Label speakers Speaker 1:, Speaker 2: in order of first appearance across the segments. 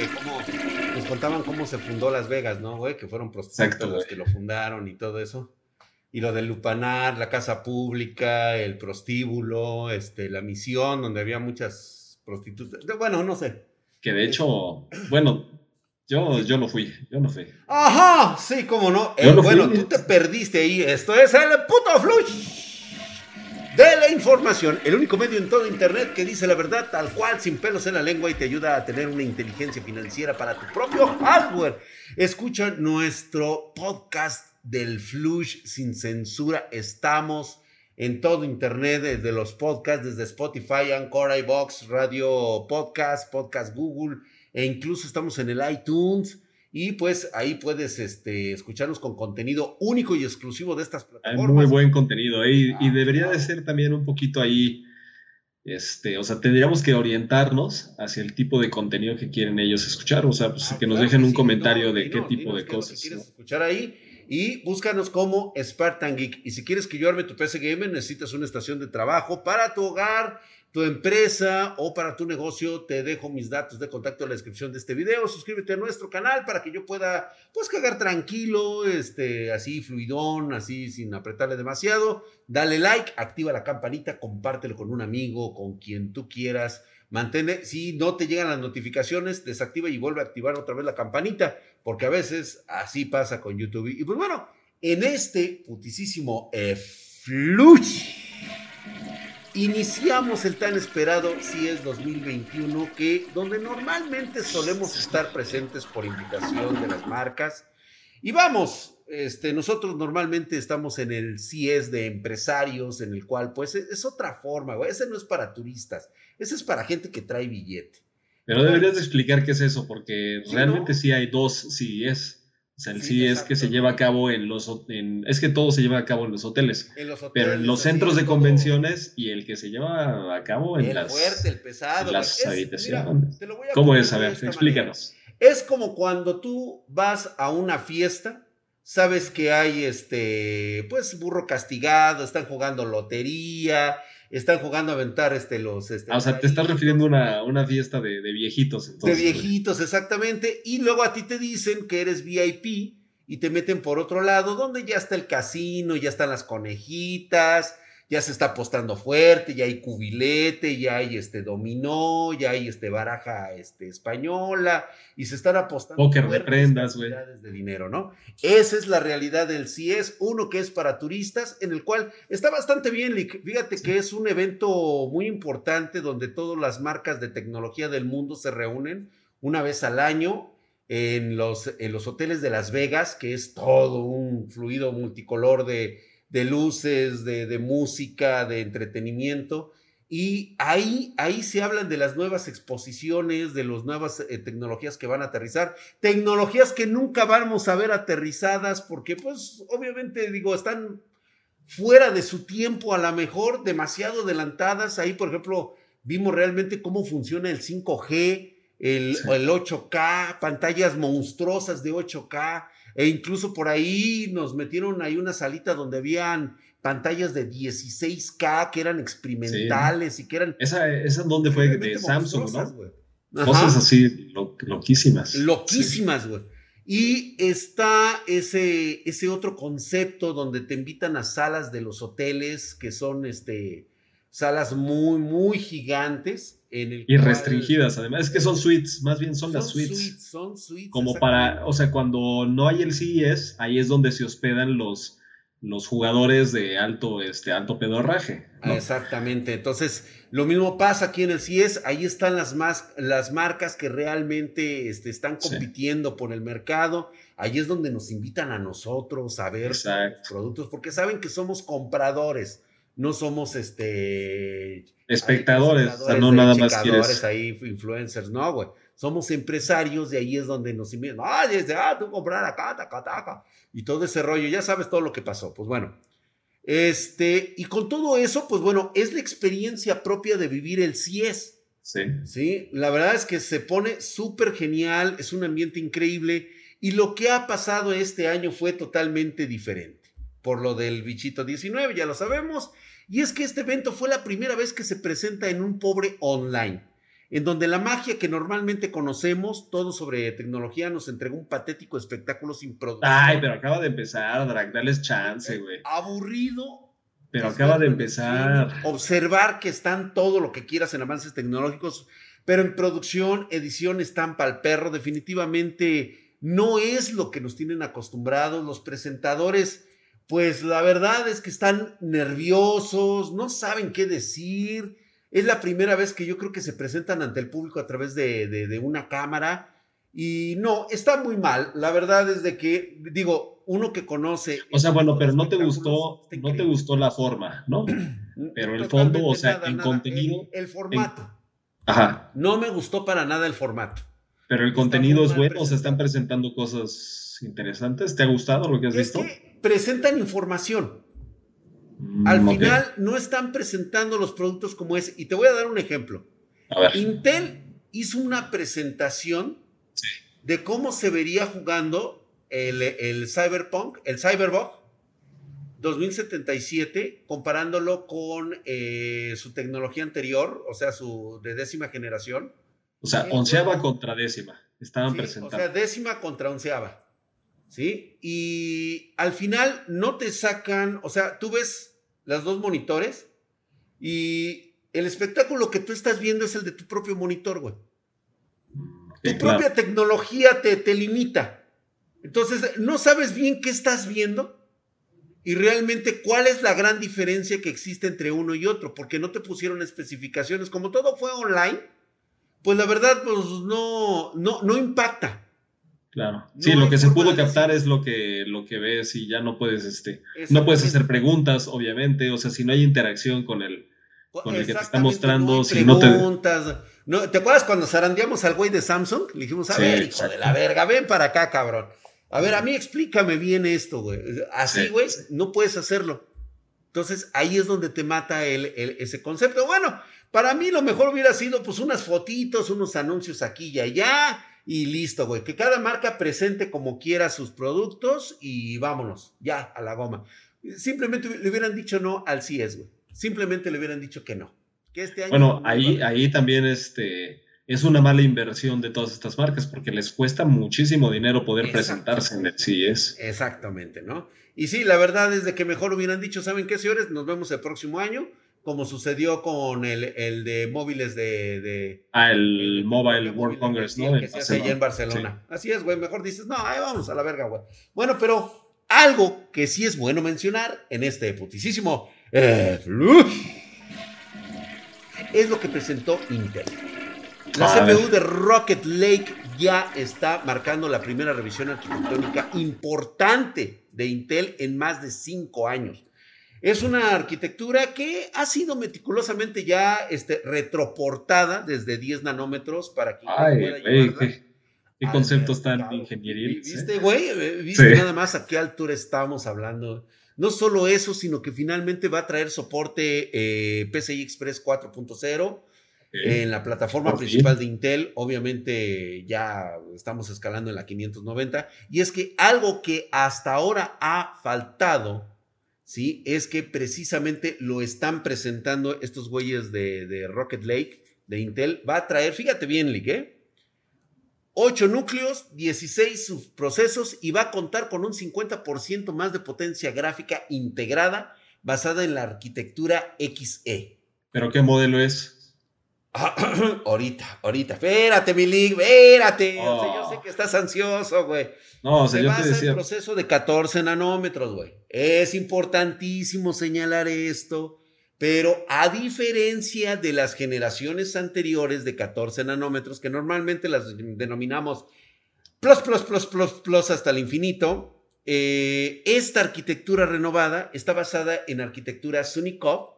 Speaker 1: Que cómo, nos contaban cómo se fundó Las Vegas, ¿no, güey? Que fueron prostitutas los que lo fundaron y todo eso. Y lo del lupanar, la casa pública, el prostíbulo, este, la misión, donde había muchas prostitutas. Bueno, no sé.
Speaker 2: Que de hecho, bueno, yo, yo no fui, yo no fui.
Speaker 1: Ajá, sí, cómo no. Eh, bueno, tú te perdiste ahí. Esto es el puto flush de la información, el único medio en todo Internet que dice la verdad tal cual, sin pelos en la lengua y te ayuda a tener una inteligencia financiera para tu propio hardware. Escucha nuestro podcast del Flush sin censura. Estamos en todo Internet, desde los podcasts, desde Spotify, Anchor, iBox, Radio Podcast, Podcast Google, e incluso estamos en el iTunes. Y pues ahí puedes este, escucharnos con contenido único y exclusivo de estas plataformas.
Speaker 2: Hay muy buen contenido ahí y ah, debería de ser también un poquito ahí, este, o sea, tendríamos que orientarnos hacia el tipo de contenido que quieren ellos escuchar, o sea, pues, ah, que nos dejen un comentario de qué tipo de cosas.
Speaker 1: quieres escuchar ahí y búscanos como Spartan Geek. Y si quieres que yo arme tu PC Gamer, necesitas una estación de trabajo para tu hogar tu empresa o para tu negocio, te dejo mis datos de contacto en la descripción de este video. Suscríbete a nuestro canal para que yo pueda, pues, cagar tranquilo, este, así fluidón, así sin apretarle demasiado. Dale like, activa la campanita, compártelo con un amigo, con quien tú quieras. Mantén, si no te llegan las notificaciones, desactiva y vuelve a activar otra vez la campanita, porque a veces así pasa con YouTube. Y pues bueno, en este putisísimo eh, Iniciamos el tan esperado si es 2021, que donde normalmente solemos estar presentes por invitación de las marcas. Y vamos, este, nosotros normalmente estamos en el CIES de empresarios, en el cual pues es, otra forma, ese no es para turistas, ese es para gente que trae billete.
Speaker 2: Pero deberías de explicar qué es eso, porque realmente sí hay dos CIES. O sea, sí, es que se lleva a cabo en los... es que todo se lleva a cabo en los hoteles. pero en los centros de convenciones y el que se lleva a cabo en las...
Speaker 1: fuerte, el pesado.
Speaker 2: Las habitaciones. ¿Cómo es? A ver, explícanos.
Speaker 1: Es como cuando tú vas a una fiesta, sabes que hay este, pues burro castigado, están jugando lotería, están jugando a aventar este, los... Este,
Speaker 2: ah, o sea, te estás refiriendo a una, fiesta de, viejitos.
Speaker 1: de viejitos, exactamente. Y luego a ti te dicen que eres VIP y te meten por otro lado, donde ya está el casino, ya están las conejitas, ya se está apostando fuerte, ya hay cubilete, ya hay este dominó, ya hay este baraja este, española, y se están apostando
Speaker 2: Póker de prendas, güey.
Speaker 1: de dinero, ¿no? Esa es la realidad del CIES, uno que es para turistas, en el cual está bastante bien, Fíjate que es un evento muy importante donde todas las marcas de tecnología del mundo se reúnen una vez al año en los, en los hoteles de Las Vegas, que es todo un fluido multicolor de de luces, de, música, de entretenimiento. Y ahí, ahí se hablan de las nuevas exposiciones, de las nuevas eh, tecnologías que van a aterrizar, tecnologías que nunca vamos a ver aterrizadas porque pues obviamente digo, están fuera de su tiempo a lo mejor, demasiado adelantadas. Ahí, por ejemplo, vimos realmente cómo funciona el 5G, el, el 8K, pantallas monstruosas de 8K, e incluso por ahí nos metieron ahí una salita donde habían pantallas de 16K que eran experimentales y que eran...
Speaker 2: Esa, esa donde fue de Samsung, ¿no? Cosas así loquísimas.
Speaker 1: Loquísimas, güey. Y está ese, ese otro concepto donde te invitan a salas de los hoteles que son este, salas muy, muy gigantes
Speaker 2: y restringidas, además. Es que son suites, más bien son, las suites.
Speaker 1: Son suites.
Speaker 2: Como para, o sea, cuando no hay el CES, ahí es donde se hospedan los, los jugadores de alto, este, alto pedorraje.
Speaker 1: Exactamente. Entonces, lo mismo pasa aquí en el CES. Ahí están las, más, las marcas que realmente este, están compitiendo por el mercado. Ahí es donde nos invitan a nosotros a ver productos, porque saben que somos compradores no somos este
Speaker 2: espectadores, o sea, no nada más quieres
Speaker 1: ahí influencers, no, güey. Somos empresarios y ahí es donde nos invitan. Ah, desde, ah, tú comprar acá, taca, taca. Y todo ese rollo, ya sabes todo lo que pasó. Pues bueno, este, y con todo eso, pues bueno, es la experiencia propia de vivir el CIES.
Speaker 2: Sí.
Speaker 1: Sí, la verdad es que se pone súper genial, es un ambiente increíble y lo que ha pasado este año fue totalmente diferente por lo del bichito 19, ya lo sabemos. Y es que este evento fue la primera vez que se presenta en un pobre online. en donde la magia que normalmente conocemos, todo sobre tecnología, nos entregó un patético espectáculo sin producción.
Speaker 2: Ay, pero acaba de empezar, Drag, dales chance, güey.
Speaker 1: Aburrido.
Speaker 2: Pero acaba de empezar.
Speaker 1: Observar que están todo lo que quieras en avances tecnológicos, pero en producción, edición, estampa al perro, definitivamente no es lo que nos tienen acostumbrados. Los presentadores, pues la verdad es que están nerviosos, no saben qué decir es la primera vez que yo creo que se presentan ante el público a través de, una cámara. Y no, está muy mal. La verdad es de que, digo, uno que conoce.
Speaker 2: O sea, bueno, pero no te gustó, no te gustó la forma, ¿no? Pero el fondo, o sea, en contenido.
Speaker 1: El, formato.
Speaker 2: Ajá.
Speaker 1: No me gustó para nada el formato.
Speaker 2: Pero el contenido es bueno, se están presentando cosas interesantes. ¿Te ha gustado lo que has visto? Que
Speaker 1: presentan información. Mm, Al final no están presentando los productos como es. Y te voy a dar un ejemplo. Intel hizo una presentación de cómo se vería jugando el, Cyberpunk, el Cyberbug 2077, comparándolo con eh, su tecnología anterior, o sea, su de décima generación.
Speaker 2: O sea, onceava contra décima. Estaban presentando. O sea,
Speaker 1: décima contra onceava. ¿Sí? Y al final no te sacan, o sea, tú ves las dos monitores y el espectáculo que tú estás viendo es el de tu propio monitor, güey. tu propia tecnología te, te limita. Entonces, no sabes bien qué estás viendo y realmente cuál es la gran diferencia que existe entre uno y otro, porque no te pusieron especificaciones. Como todo fue online, pues la verdad, pues no, no, no impacta.
Speaker 2: Claro. sí, lo que se pudo captar es lo que, lo que ves y ya no puedes, este, no puedes hacer preguntas, obviamente. O sea, si no hay interacción con el, con el que te está mostrando, si no te.
Speaker 1: No, ¿Te acuerdas cuando zarandeamos al güey de Samsung? Le dijimos, a ver, hijo de la verga, ven para acá, cabrón. A ver, a mí explícame bien esto, güey. Así, güey, no puedes hacerlo. Entonces, ahí es donde te mata el, ese concepto. Bueno, para mí lo mejor hubiera sido, pues, unas fotitos, unos anuncios aquí y allá y listo, güey. Que cada marca presente como quiera sus productos y vámonos, ya, a la goma. Simplemente le hubieran dicho no al CIES, güey. Simplemente le hubieran dicho que no. Que este año
Speaker 2: bueno, ahí, ahí también este, es una mala inversión de todas estas marcas porque les cuesta muchísimo dinero poder presentarse en el CIES.
Speaker 1: Exactamente, ¿no? Y sí, la verdad es de que mejor hubieran dicho, ¿saben qué, señores? Nos vemos el próximo año como sucedió con el, el de móviles de, de
Speaker 2: Ah, el, Mobile World Congress, ¿no?
Speaker 1: Que se hace allá en Barcelona. Así es, güey. Mejor dices, no, ahí vamos a la verga, güey. Bueno, pero algo que sí es bueno mencionar en este putisísimo eh, es lo que presentó Intel. La CPU de Rocket Lake ya está marcando la primera revisión arquitectónica importante de Intel en más de cinco años. Es una arquitectura que ha sido meticulosamente ya este, retroportada desde 10 nanómetros para que
Speaker 2: pueda qué, qué conceptos tan ingenieriles.
Speaker 1: ¿eh? ¿Viste, güey? ¿Viste nada más a qué altura estamos hablando? No solo eso, sino que finalmente va a traer soporte eh, PCI Express 4.0 en la plataforma principal de Intel. Obviamente ya estamos escalando en la 590. Y es que algo que hasta ahora ha faltado ¿sí? Es que precisamente lo están presentando estos güeyes de, Rocket Lake, de Intel. Va a traer, fíjate bien, Lick, ¿eh? 8 núcleos, 16 subprocesos y va a contar con un 50% más de potencia gráfica integrada basada en la arquitectura XE.
Speaker 2: ¿Pero qué modelo es?
Speaker 1: ahorita, ahorita. Espérate, mi Lig, espérate. yo sé oh. que estás ansioso, güey.
Speaker 2: No, o sea, Se yo te decía.
Speaker 1: el proceso de 14 nanómetros, güey. Es importantísimo señalar esto. Pero a diferencia de las generaciones anteriores de 14 nanómetros, que normalmente las denominamos plus, plus, plus, plus, plus hasta el infinito, eh, esta arquitectura renovada está basada en arquitectura Sunikov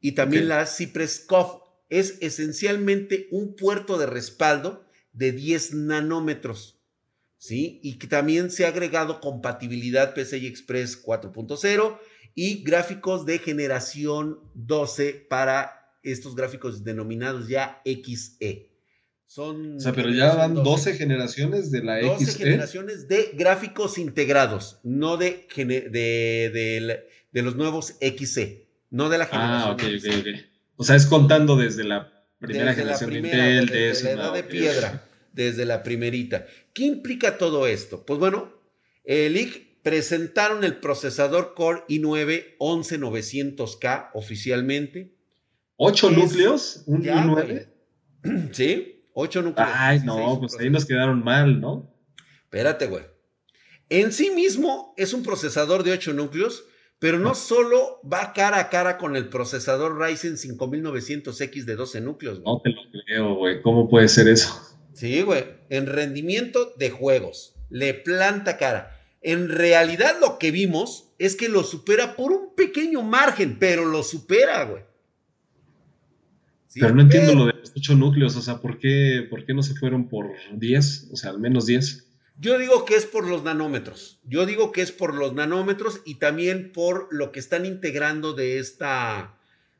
Speaker 1: y también la Cypress-Cov es esencialmente un puerto de respaldo de 10 nanómetros, ¿sí? Y que también se ha agregado compatibilidad PCI Express 4.0 y gráficos de generación 12 para estos gráficos denominados ya XE. Son
Speaker 2: o sea, pero ya van 12, generaciones de la 12
Speaker 1: XE. generaciones de gráficos integrados, no de, de, de, los nuevos XE, no de la
Speaker 2: generación. Ah, ok, ok, ok. O sea, es contando desde la
Speaker 1: Primera generación de Intel, desde la edad de piedra, desde la primerita. ¿Qué implica todo esto? Pues bueno, el IC presentaron el procesador Core i9 11900K oficialmente.
Speaker 2: ¿Ocho núcleos? ¿Un i9?
Speaker 1: Sí, ocho núcleos.
Speaker 2: Ay, no, pues ahí nos quedaron mal, ¿no?
Speaker 1: Espérate, güey. En sí mismo es un procesador de 8 núcleos, pero no solo va cara a cara con el procesador Ryzen 5900X de 12 núcleos.
Speaker 2: Güey. No te lo creo, güey. ¿Cómo puede ser eso?
Speaker 1: Sí, güey. En rendimiento de juegos. Le planta cara. En realidad lo que vimos es que lo supera por un pequeño margen, pero lo supera, güey.
Speaker 2: pero no entiendo lo de los 8 núcleos, o sea, ¿por qué, ¿por qué no se fueron por 10? O sea, al menos 10.
Speaker 1: Yo digo que es por los nanómetros. Yo digo que es por los nanómetros y también por lo que están integrando de esta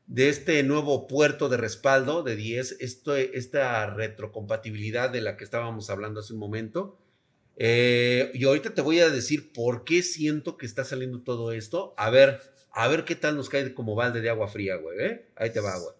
Speaker 1: de este nuevo puerto de respaldo de 10, esto, esta retrocompatibilidad de la que estábamos hablando hace un momento. Eh, y ahorita te voy a decir por qué siento que está saliendo todo esto. A ver, a ver qué tal nos cae como balde de agua fría, güey. ¿eh? Ahí te va, güey.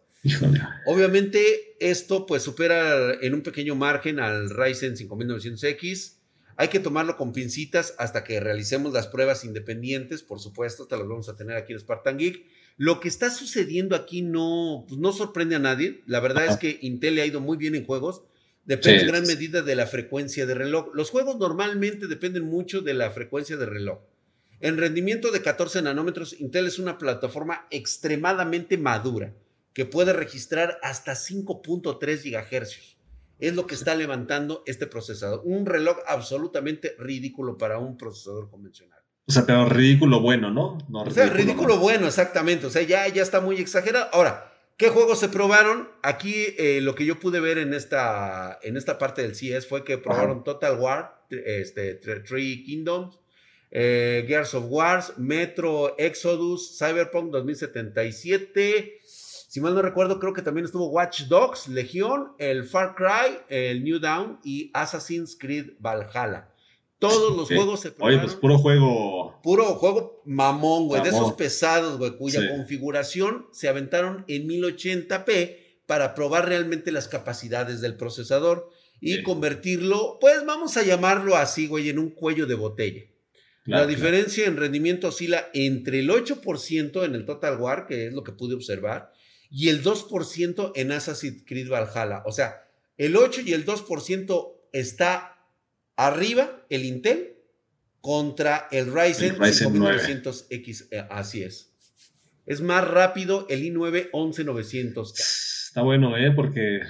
Speaker 1: Obviamente, esto pues supera en un pequeño margen al Ryzen 5900X. Hay que tomarlo con pincitas hasta que realicemos las pruebas independientes, por supuesto, hasta las vamos a tener aquí en Spartan Geek. Lo que está sucediendo aquí no, pues, no sorprende a nadie. La verdad es que Intel le ha ido muy bien en juegos. Depende en gran medida de la frecuencia de reloj. Los juegos normalmente dependen mucho de la frecuencia de reloj. En rendimiento de 14 nanómetros, Intel es una plataforma extremadamente madura que puede registrar hasta 5.3 gigahercios es lo que está levantando este procesador. Un reloj absolutamente ridículo para un procesador convencional.
Speaker 2: O sea, pero ridículo bueno, ¿no? no
Speaker 1: o sea, ridículo, bueno, exactamente. O sea, ya, ya está muy exagerado. Ahora, ¿qué juegos se probaron? Aquí eh, lo que yo pude ver en esta, en esta parte del CS fue que probaron Total War, este, Three Kingdoms, eh, Gears of Wars, Metro, Exodus, Cyberpunk 2077, si mal no recuerdo, creo que también estuvo Watch Dogs, Legión, el Far Cry, el New Dawn y Assassin's Creed Valhalla. Todos los juegos se.
Speaker 2: Oye, pues puro juego.
Speaker 1: Puro juego mamón, güey. De esos pesados, güey, cuya configuración se aventaron en 1080p para probar realmente las capacidades del procesador y convertirlo, pues vamos a llamarlo así, güey, en un cuello de botella. la diferencia en rendimiento oscila entre el 8% en el Total War, que es lo que pude observar, y el 2% en Assassin's Creed Valhalla. O sea, el 8 y el 2% está arriba el Intel contra el Ryzen, 5900X. Eh, así es. Es más rápido el i9 11900.
Speaker 2: Está bueno, ¿eh? Porque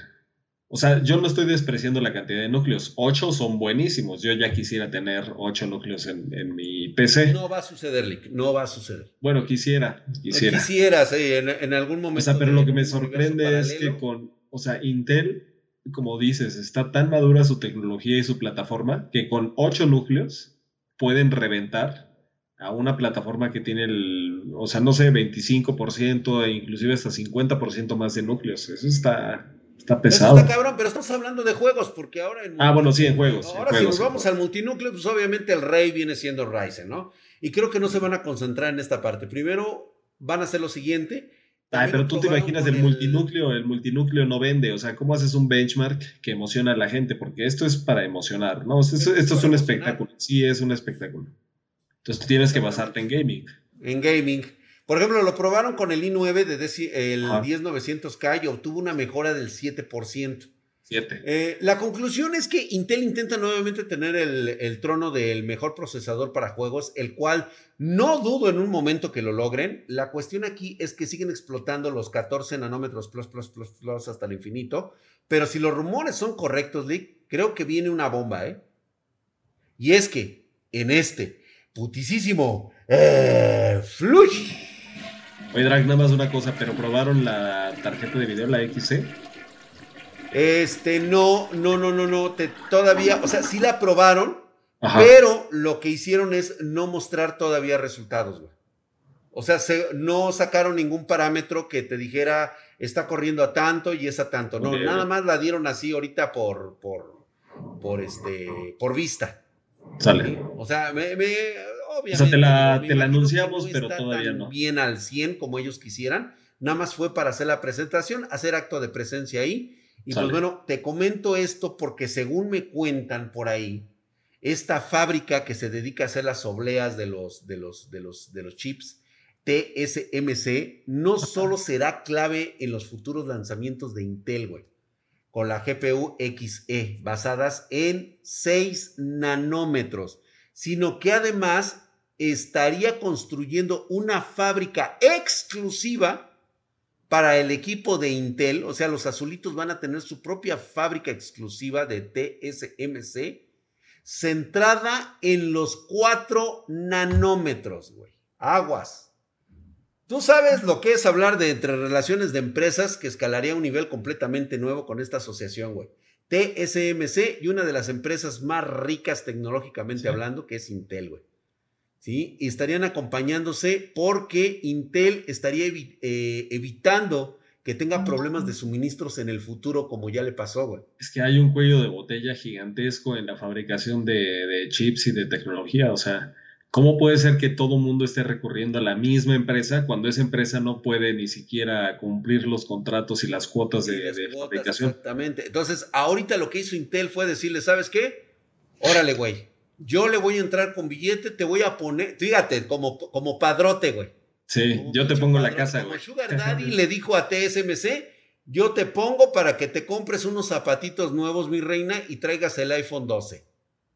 Speaker 2: o sea, yo no estoy despreciando la cantidad de núcleos. Ocho son buenísimos. Yo ya quisiera tener ocho núcleos en, mi PC.
Speaker 1: No va a suceder, Lick. No va a suceder.
Speaker 2: Bueno, quisiera. Quisiera.
Speaker 1: Sí, en, algún momento.
Speaker 2: O sea, pero lo que me sorprende es que con, o sea, Intel, como dices, está tan madura su tecnología y su plataforma que con ocho núcleos pueden reventar a una plataforma que tiene el, o sea, no sé, 25% e inclusive hasta 50% más de núcleos. Eso está Está pesado.
Speaker 1: está cabrón, pero estamos hablando de juegos, porque ahora en
Speaker 2: Ah, bueno, sí, en juegos.
Speaker 1: Ahora, si nos vamos al multinúcleo, pues obviamente el rey viene siendo Ryzen, ¿no? Y creo que no se van a concentrar en esta parte. Primero van a hacer lo siguiente.
Speaker 2: Ay, pero tú te imaginas el, multinúcleo, el multinúcleo no vende, o sea, ¿cómo haces un benchmark que emociona a la gente? Porque esto es para emocionar, ¿no? Esto, es, un espectáculo, sí es un espectáculo. Entonces tienes que basarte en gaming.
Speaker 1: En gaming. Por ejemplo, lo probaron con el i9 de el 10900K y obtuvo una mejora del 7%.
Speaker 2: 7.
Speaker 1: Eh, la conclusión es que Intel intenta nuevamente tener el, trono del mejor procesador para juegos, el cual no dudo en un momento que lo logren. La cuestión aquí es que siguen explotando los 14 nanómetros plus, plus, plus, plus hasta el infinito. Pero si los rumores son correctos, Lick, creo que viene una bomba, ¿eh? Y es que en este putisísimo eh, Flush
Speaker 2: Oye, Drag, nada más una cosa, pero probaron la tarjeta de video, la XC.
Speaker 1: Este, no, no, no, no, no, todavía, o sea, sí la probaron, pero lo que hicieron es no mostrar todavía resultados, güey. O sea, no sacaron ningún parámetro que te dijera está corriendo a tanto y es a tanto. No, nada más la dieron así ahorita por, por, por este, por vista.
Speaker 2: Sale.
Speaker 1: O sea, me, me
Speaker 2: o sea, te la, te la anunciamos, pero todavía no.
Speaker 1: Bien al 100 como ellos quisieran, nada más fue para hacer la presentación, hacer acto de presencia ahí. Y pues bueno, te comento esto porque según me cuentan por ahí, esta fábrica que se dedica a hacer las obleas de los, de los, de los, de los chips, TSMC, no solo será clave en los futuros lanzamientos de Intel, güey, con la GPU XE, basadas en 6 nanómetros, sino que además estaría construyendo una fábrica exclusiva para el equipo de Intel, o sea, los azulitos van a tener su propia fábrica exclusiva de TSMC, centrada en los 4 nanómetros, güey. Aguas. Tú sabes lo que es hablar de entre relaciones de empresas que escalaría a un nivel completamente nuevo con esta asociación, güey. TSMC y una de las empresas más ricas tecnológicamente hablando, que es Intel, güey. ¿Sí? Y estarían acompañándose porque Intel estaría eh, evitando que tenga problemas de suministros en el futuro, como ya le pasó, güey.
Speaker 2: Es que hay un cuello de botella gigantesco en la fabricación de, de chips y de tecnología, o sea, ¿Cómo puede ser que todo mundo esté recurriendo a la misma empresa cuando esa empresa no puede ni siquiera cumplir los contratos y las cuotas de, fabricación?
Speaker 1: Exactamente. Entonces, ahorita lo que hizo Intel fue decirle, ¿sabes qué? Órale, güey. Yo le voy a entrar con billete, te voy a poner, fíjate, como, como padrote, güey.
Speaker 2: Sí, yo te pongo la casa,
Speaker 1: güey. Sugar Daddy le dijo a TSMC, yo te pongo para que te compres unos zapatitos nuevos, mi reina, y traigas el iPhone 12.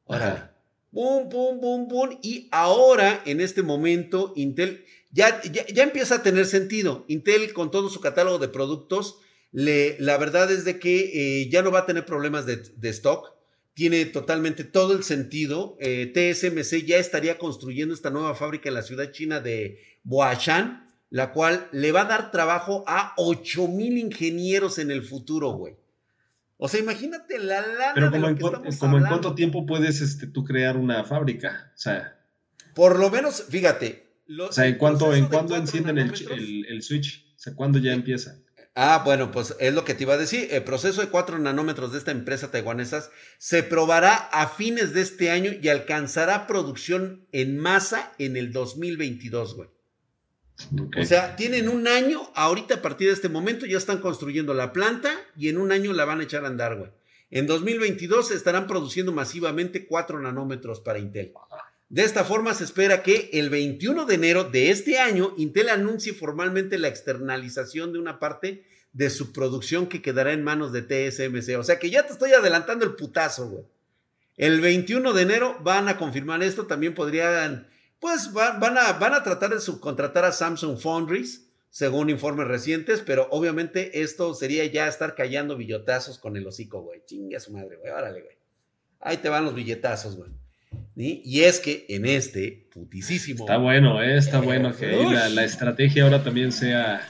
Speaker 1: Órale. Boom, boom, boom, boom. Y ahora, en este momento, Intel ya, ya, empieza a tener sentido. Intel, con todo su catálogo de productos, la verdad es de que eh, ya no va a tener problemas de, stock. Tiene totalmente todo el sentido. Eh, TSMC ya estaría construyendo esta nueva fábrica en la ciudad china de Boashan, la cual le va a dar trabajo a 8 mil ingenieros en el futuro, güey. O sea, imagínate la lana
Speaker 2: Pero como, en, como en cuánto tiempo puedes este, tú crear una fábrica. O sea.
Speaker 1: Por lo menos, fíjate.
Speaker 2: o sea, ¿en cuánto, en cuándo encienden el, el, switch? O sea, ¿cuándo ya empieza?
Speaker 1: Ah, bueno, pues es lo que te iba a decir. El proceso de 4 nanómetros de esta empresa taiwanesa se probará a fines de este año y alcanzará producción en masa en el 2022, güey. O sea, tienen un año, ahorita a partir de este momento ya están construyendo la planta y en un año la van a echar a andar, güey. En 2022 estarán produciendo masivamente 4 nanómetros para Intel. De esta forma se espera que el 21 de enero de este año Intel anuncie formalmente la externalización de una parte de su producción que quedará en manos de TSMC. O sea que ya te estoy adelantando el putazo, güey. El 21 de enero van a confirmar esto, también podrían pues van, a, van a tratar de subcontratar a Samsung Foundries, según informes recientes, pero obviamente esto sería ya estar callando billotazos con el hocico, güey. Chinga su madre, güey. Órale, güey. Ahí te van los billetazos, güey. Y es que en este putisísimo.
Speaker 2: Está bueno, eh, está bueno que la, la, estrategia ahora también sea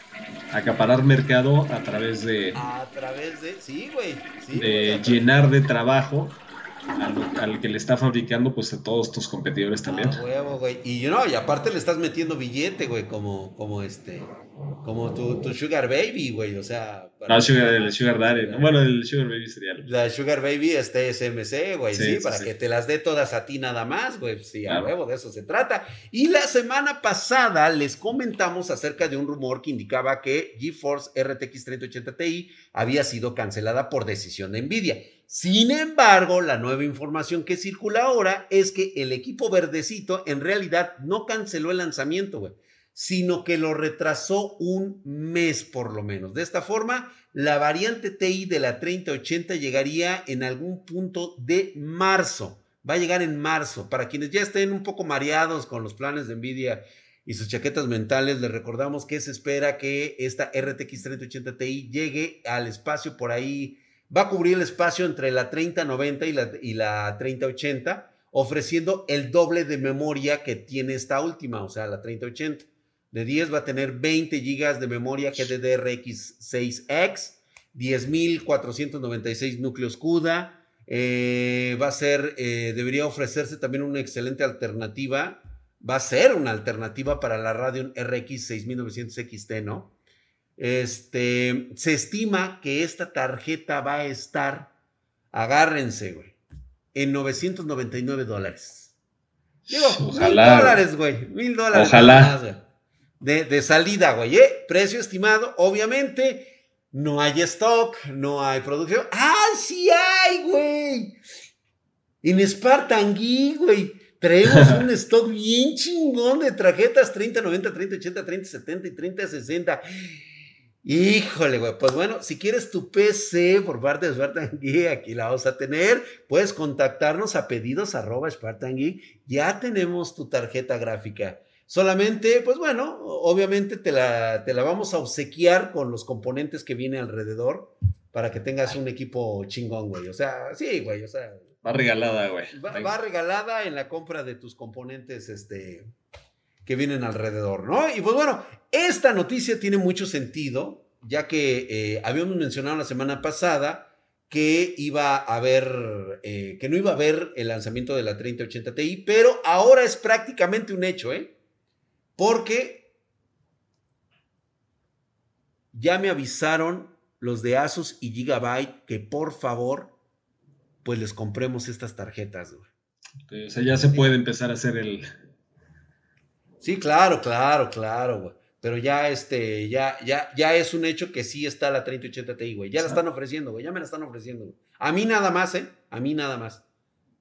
Speaker 2: acaparar mercado a través de.
Speaker 1: A través de. Sí, güey.
Speaker 2: de llenar de trabajo al, que le está fabricando, pues a todos tus competidores también.
Speaker 1: huevo, güey. Y you know, y aparte le estás metiendo billete, güey, como, como este, como tu, tu Sugar Baby, güey. O sea.
Speaker 2: No, sugar, el Sugar Daddy. Bueno, el Sugar Baby sería.
Speaker 1: La Sugar Baby este SMC, güey, sí, para que te las dé todas a ti nada más, güey. Sí, a huevo, de eso se trata. Y la semana pasada les comentamos acerca de un rumor que indicaba que GeForce RTX 3080 Ti había sido cancelada por decisión de Nvidia. Sin embargo, la nueva información que circula ahora es que el equipo verdecito en realidad no canceló el lanzamiento, güey, sino que lo retrasó un mes por lo menos. De esta forma, la variante TI de la 3080 llegaría en algún punto de marzo. Va a llegar en marzo. Para quienes ya estén un poco mareados con los planes de Nvidia y sus chaquetas mentales, les recordamos que se espera que esta RTX 3080 Ti llegue al espacio por ahí va a cubrir el espacio entre la 3090 y la, y la 3080, ofreciendo el doble de memoria que tiene esta última, o sea, la 3080. De 10 va a tener 20 GB de memoria GDDR6X, 10.496 núcleos CUDA. Eh, va a ser, eh, debería ofrecerse también una excelente alternativa. Va a ser una alternativa para la Radeon RX 6900 XT, ¿no? Este, se estima que esta tarjeta va a estar, agárrense, güey, en 999 dólares. Digo, mil dólares, güey, mil dólares.
Speaker 2: Ojalá.
Speaker 1: de, salida, güey, ¿eh? Precio estimado, obviamente. No hay stock, no hay producción. ¡Ah, sí hay, güey! En Spartan Geek, güey. Traemos un stock bien chingón de tarjetas 30, 90, 30, 80, 30, 70 y 30, 60. Híjole, güey. Pues bueno, si quieres tu PC por parte de Spartan Geek, aquí la vamos a tener. Puedes contactarnos a pedidos arroba Spartan Geek. Ya tenemos tu tarjeta gráfica. Solamente, pues bueno, obviamente te la, te la vamos a obsequiar con los componentes que viene alrededor para que tengas un equipo chingón, güey. O sea, sí, güey, o sea.
Speaker 2: Va regalada, güey.
Speaker 1: Va, va, regalada en la compra de tus componentes, este, que vienen alrededor, ¿no? Y pues bueno, esta noticia tiene mucho sentido, ya que eh, habíamos mencionado la semana pasada que iba a haber, eh, que no iba a haber el lanzamiento de la 3080 Ti, pero ahora es prácticamente un hecho, ¿eh? Porque ya me avisaron los de Asus y Gigabyte que por favor, pues les compremos estas tarjetas,
Speaker 2: güey. o sea, ya se puede empezar a hacer el,
Speaker 1: Sí, claro, claro, claro, güey. Pero ya, este, ya, ya, ya es un hecho que sí está la 3080 Ti, güey. Ya la están ofreciendo, güey. Ya me la están ofreciendo. Güey. A mí nada más, ¿eh? A mí nada más.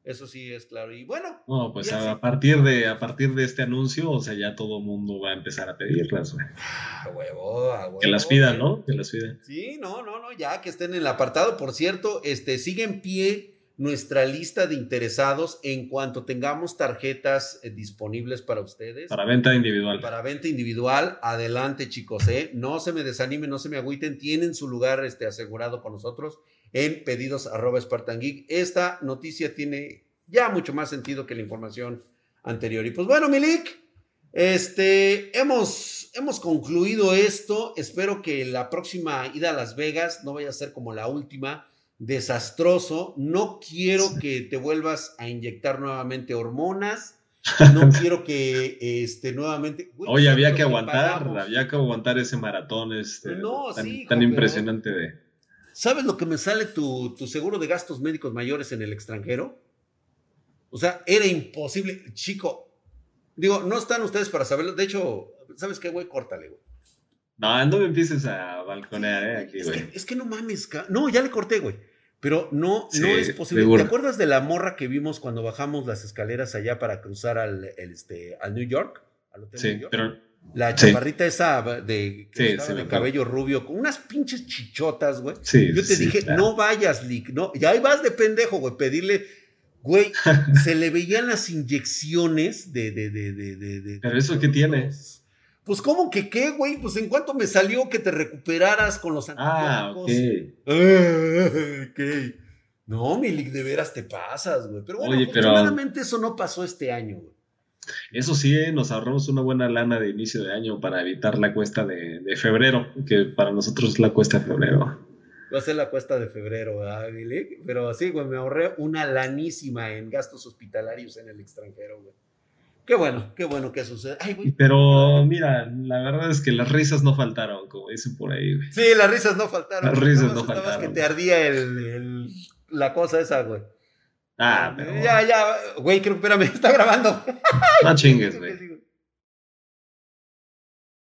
Speaker 1: Eso sí es claro. Y bueno.
Speaker 2: No, pues a, partir de, a partir de este anuncio, o sea, ya todo el mundo va a empezar a pedirlas, güey.
Speaker 1: Ah, huevo, huevo,
Speaker 2: que las pidan, ¿no? Que las pidan.
Speaker 1: Sí, no, no, no, ya que estén en el apartado. Por cierto, este, sigue en pie nuestra lista de interesados en cuanto tengamos tarjetas eh, disponibles para ustedes.
Speaker 2: Para venta individual.
Speaker 1: Para venta individual, adelante chicos, ¿eh? no se me desanimen, no se me agüiten, tienen su lugar este, asegurado con nosotros en pedidos arroba Spartan Geek. Esta noticia tiene ya mucho más sentido que la información anterior. Y pues bueno, Milik, este, hemos, hemos concluido esto. Espero que la próxima ida a Las Vegas no vaya a ser como la última desastroso. No quiero que te vuelvas a inyectar nuevamente hormonas. No quiero que este, nuevamente.
Speaker 2: Oye, había que aguantar, había que aguantar ese maratón este, tan, impresionante de.
Speaker 1: ¿Sabes lo que me sale tu, seguro de gastos médicos mayores en el extranjero? O sea, era imposible. Chico, digo, no están ustedes para saberlo. De hecho, ¿sabes qué, güey? Córtale, güey.
Speaker 2: No, no me empieces a balconear, ¿eh? Aquí,
Speaker 1: es, que, es que no mames, no, ya le corté, güey. Pero no, no es posible. ¿Te acuerdas de la morra que vimos cuando bajamos las escaleras allá para cruzar al, este, al New York? Al Hotel
Speaker 2: sí, New York? pero...
Speaker 1: La chaparrita esa de, que de cabello rubio, con unas pinches chichotas, güey. Yo te dije, no vayas, Lick, no, ya ahí vas de pendejo, güey, pedirle, güey, se le veían las inyecciones de, de, de, de,
Speaker 2: Pero eso qué tiene.
Speaker 1: Pues, ¿cómo que qué, güey? Pues, ¿en cuánto me salió que te recuperaras con los
Speaker 2: ah,
Speaker 1: antibióticos? Ah, ok. No, Milik, de veras te pasas, güey. Pero bueno, afortunadamente eso no pasó este año, güey.
Speaker 2: Eso sí, eh, nos ahorramos una buena lana de inicio de año para evitar la cuesta de, febrero, que para nosotros es la cuesta de febrero.
Speaker 1: Va a ser la cuesta de febrero, ¿verdad, Milik? Pero sí, güey, me ahorré una lanísima en gastos hospitalarios en el extranjero, güey. Qué bueno, qué bueno que sucede.
Speaker 2: Pero mira, la verdad es que las risas no faltaron, como dicen por ahí, güey.
Speaker 1: Sí, las risas no faltaron.
Speaker 2: Las risas no, faltaron.
Speaker 1: que te ardía el, la cosa esa, güey.
Speaker 2: Ah, pero.
Speaker 1: Ya, ya, güey, creo, espérame, está grabando.
Speaker 2: No chingues, güey.